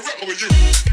the record with you.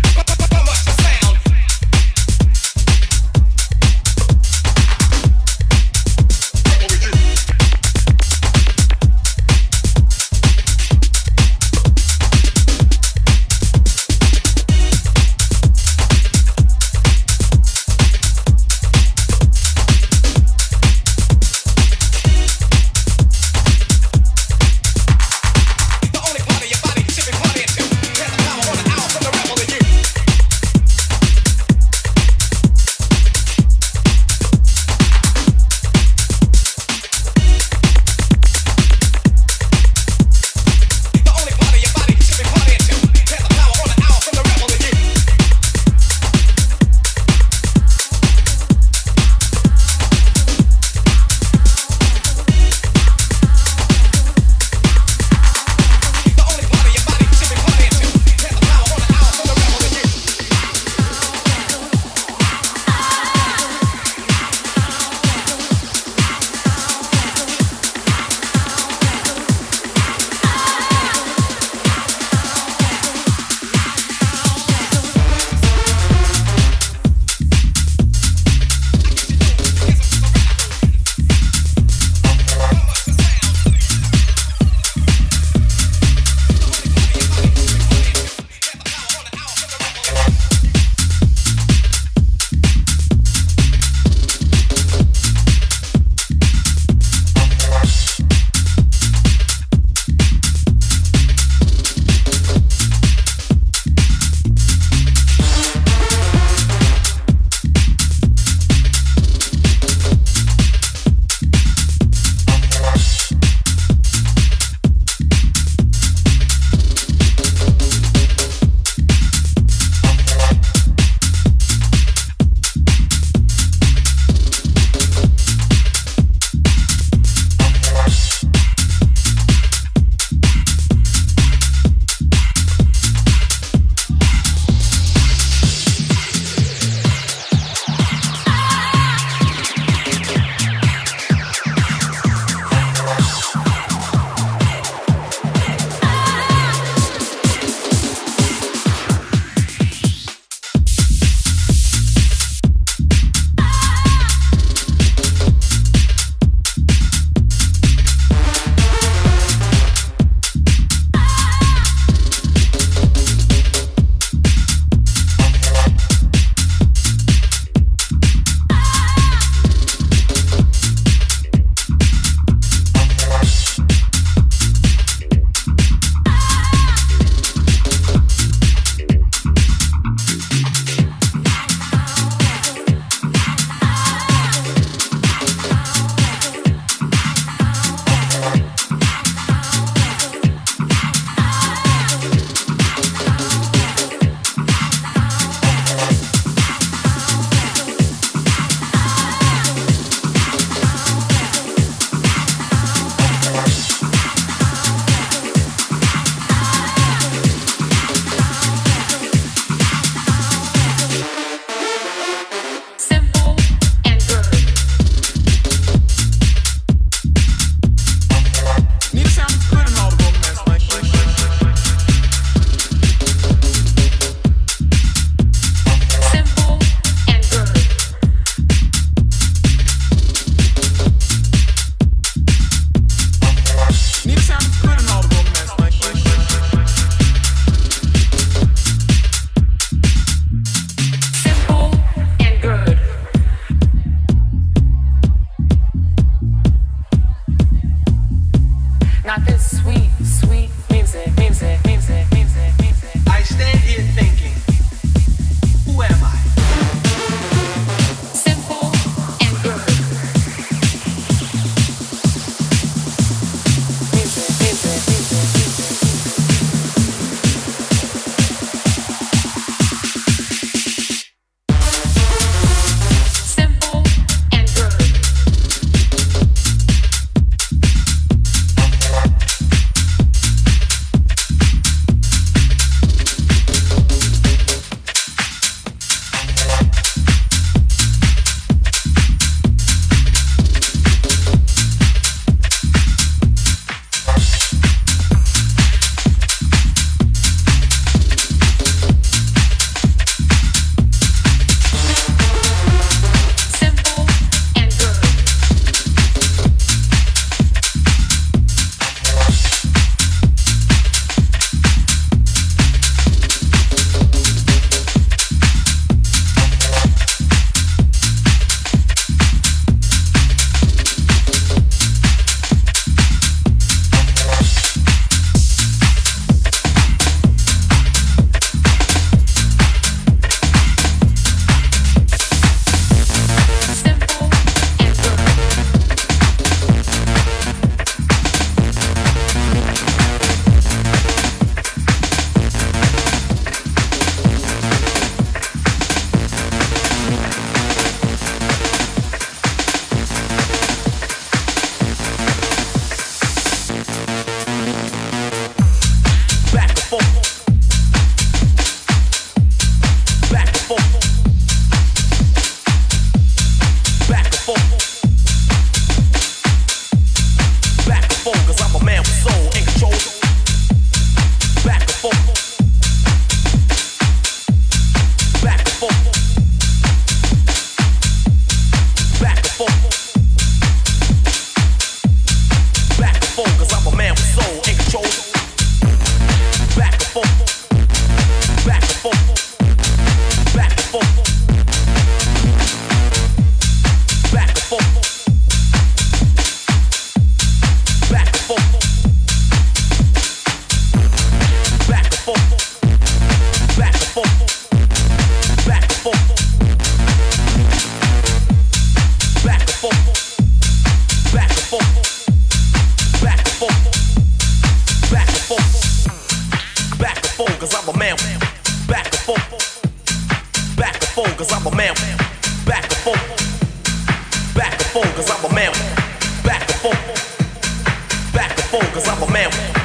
Back and forth, cause I'm a man.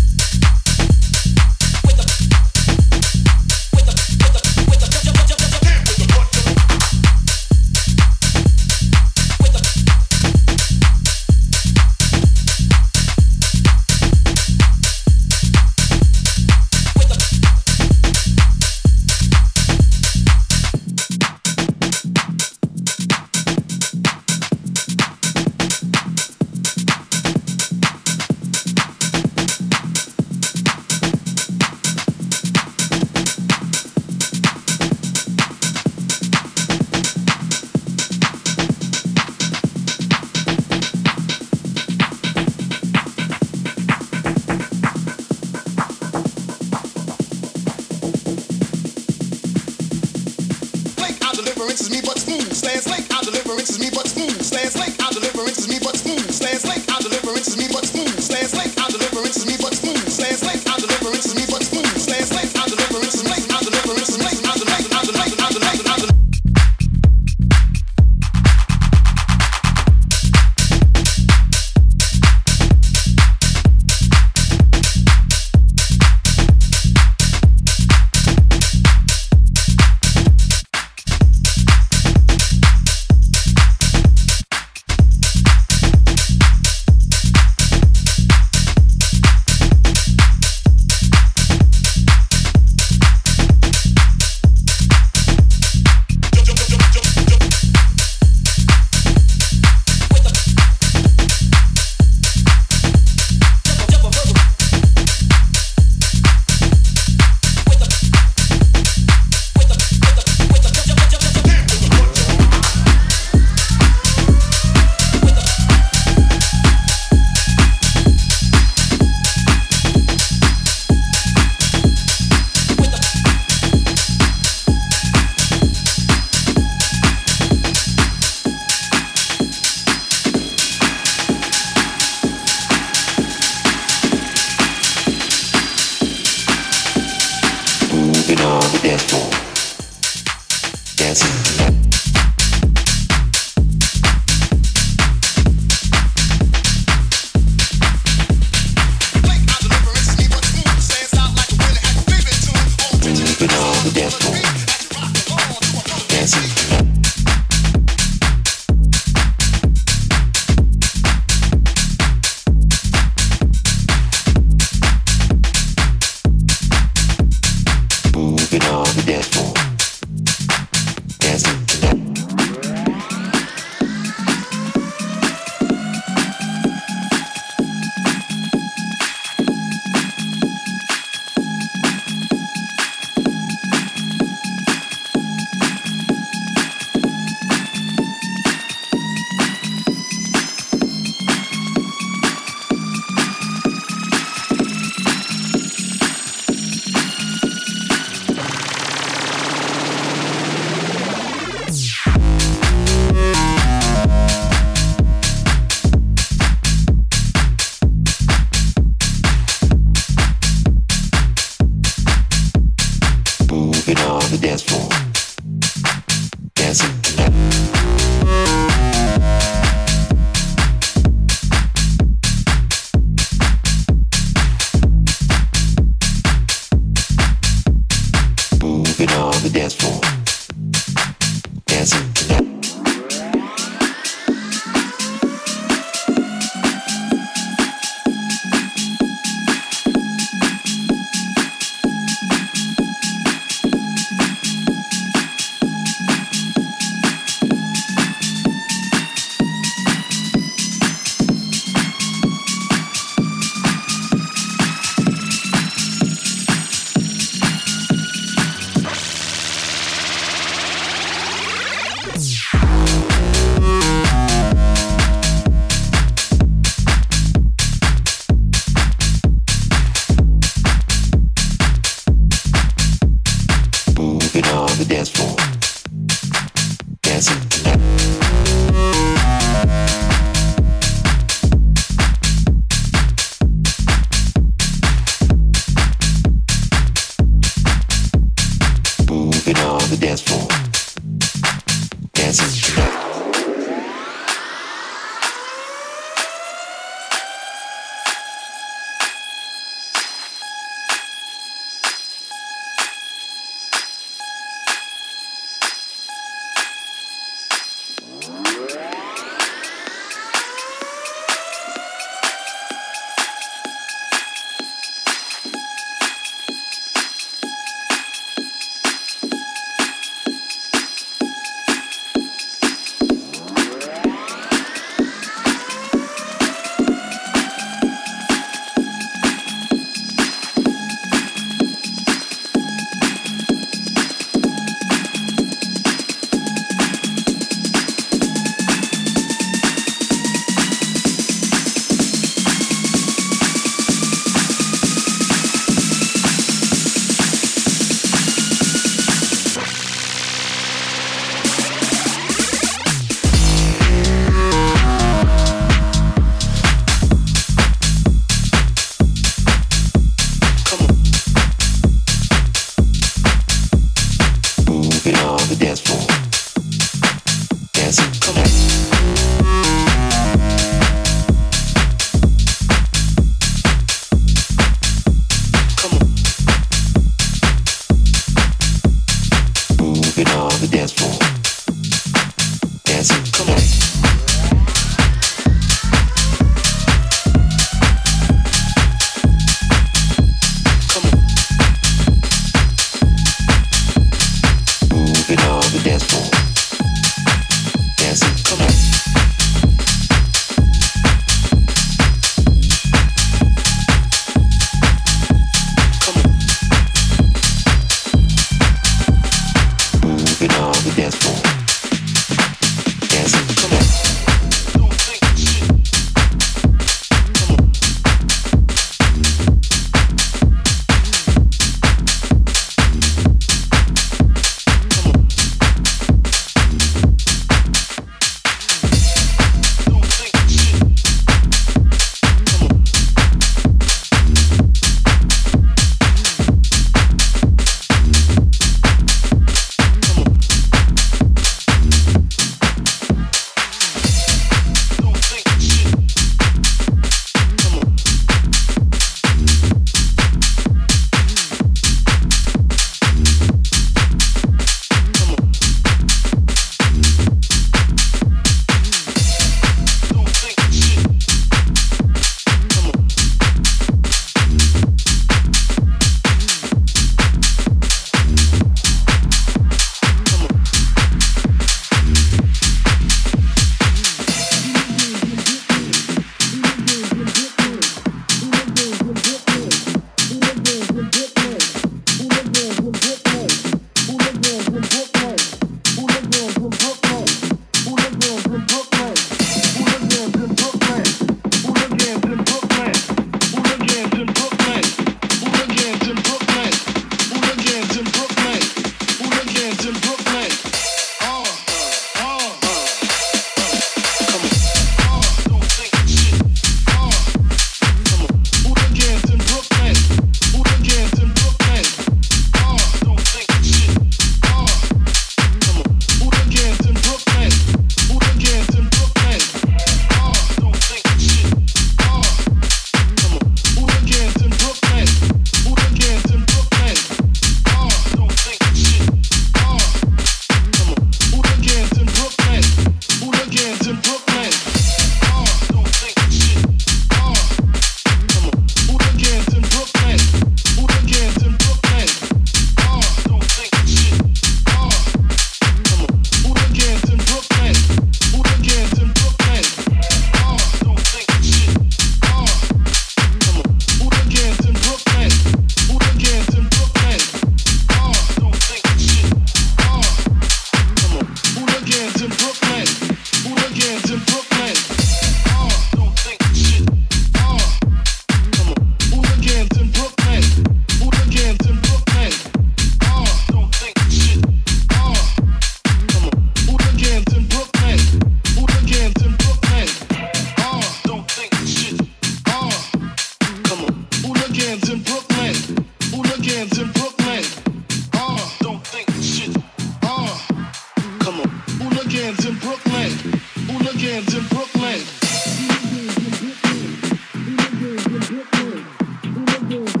you.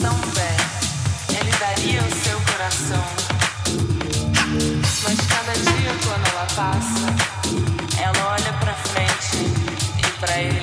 tão bem, ele daria o seu coração. Mas cada dia quando ela passa, ela olha pra frente e pra ele.